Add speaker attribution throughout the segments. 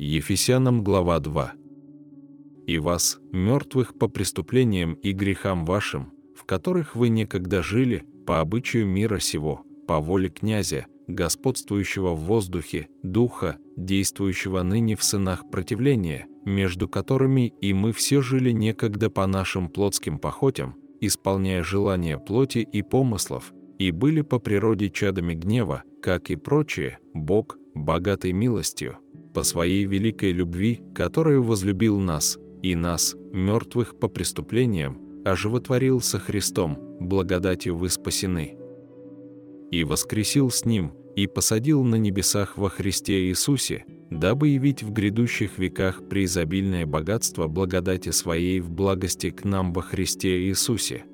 Speaker 1: Ефесянам глава 2. «И вас, мертвых по преступлениям и грехам вашим, в которых вы некогда жили, по обычаю мира сего, по воле князя, господствующего в воздухе, духа, действующего ныне в сынах противления, между которыми и мы все жили некогда по нашим плотским похотям, исполняя желания плоти и помыслов, и были по природе чадами гнева, как и прочие, Бог, богатый милостью, по своей великой любви, которую возлюбил нас, и нас, мертвых по преступлениям, оживотворил со Христом, благодатью вы спасены. И воскресил с Ним, и посадил на небесах во Христе Иисусе, дабы явить в грядущих веках преизобильное богатство благодати Своей в благости к нам во Христе Иисусе.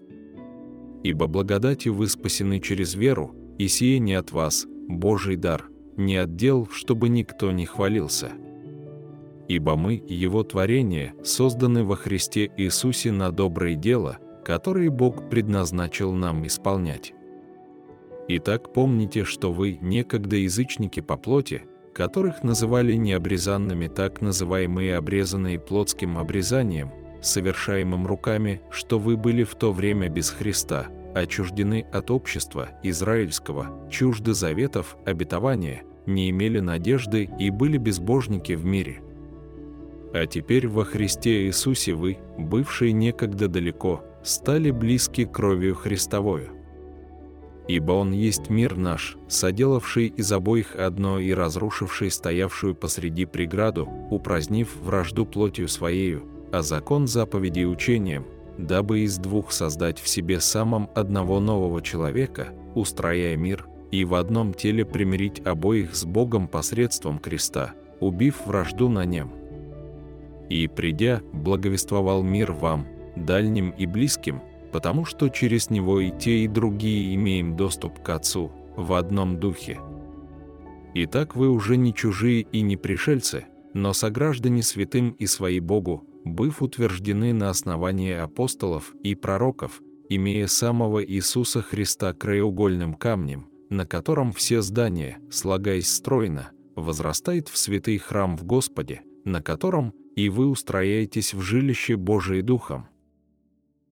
Speaker 1: Ибо благодатью вы спасены через веру, и сие не от вас, Божий дар, не от дел, чтобы никто не хвалился. Ибо мы, Его творение, созданы во Христе Иисусе на доброе дело, которые Бог предназначил нам исполнять. Итак, помните, что вы некогда язычники по плоти, которых называли необрезанными так называемые обрезанные плотским обрезанием, совершаемым руками, что вы были в то время без Христа, отчуждены от общества израильского, чужды заветов, обетования, не имели надежды и были безбожники в мире. А теперь во Христе Иисусе вы, бывшие некогда далеко, стали близки кровью Христовою ибо Он есть мир наш, соделавший из обоих одно и разрушивший стоявшую посреди преграду, упразднив вражду плотью Своею, а закон заповедей учением, дабы из двух создать в себе самом одного нового человека, устрояя мир, и в одном теле примирить обоих с Богом посредством креста, убив вражду на нем. И, придя, благовествовал мир вам, дальним и близким, потому что через него и те, и другие имеем доступ к Отцу в одном духе. Итак, вы уже не чужие и не пришельцы, но сограждане святым и свои Богу, быв утверждены на основании апостолов и пророков, имея самого Иисуса Христа краеугольным камнем, на котором все здания, слагаясь стройно, возрастает в святый храм в Господе, на котором и вы устрояетесь в жилище Божие Духом.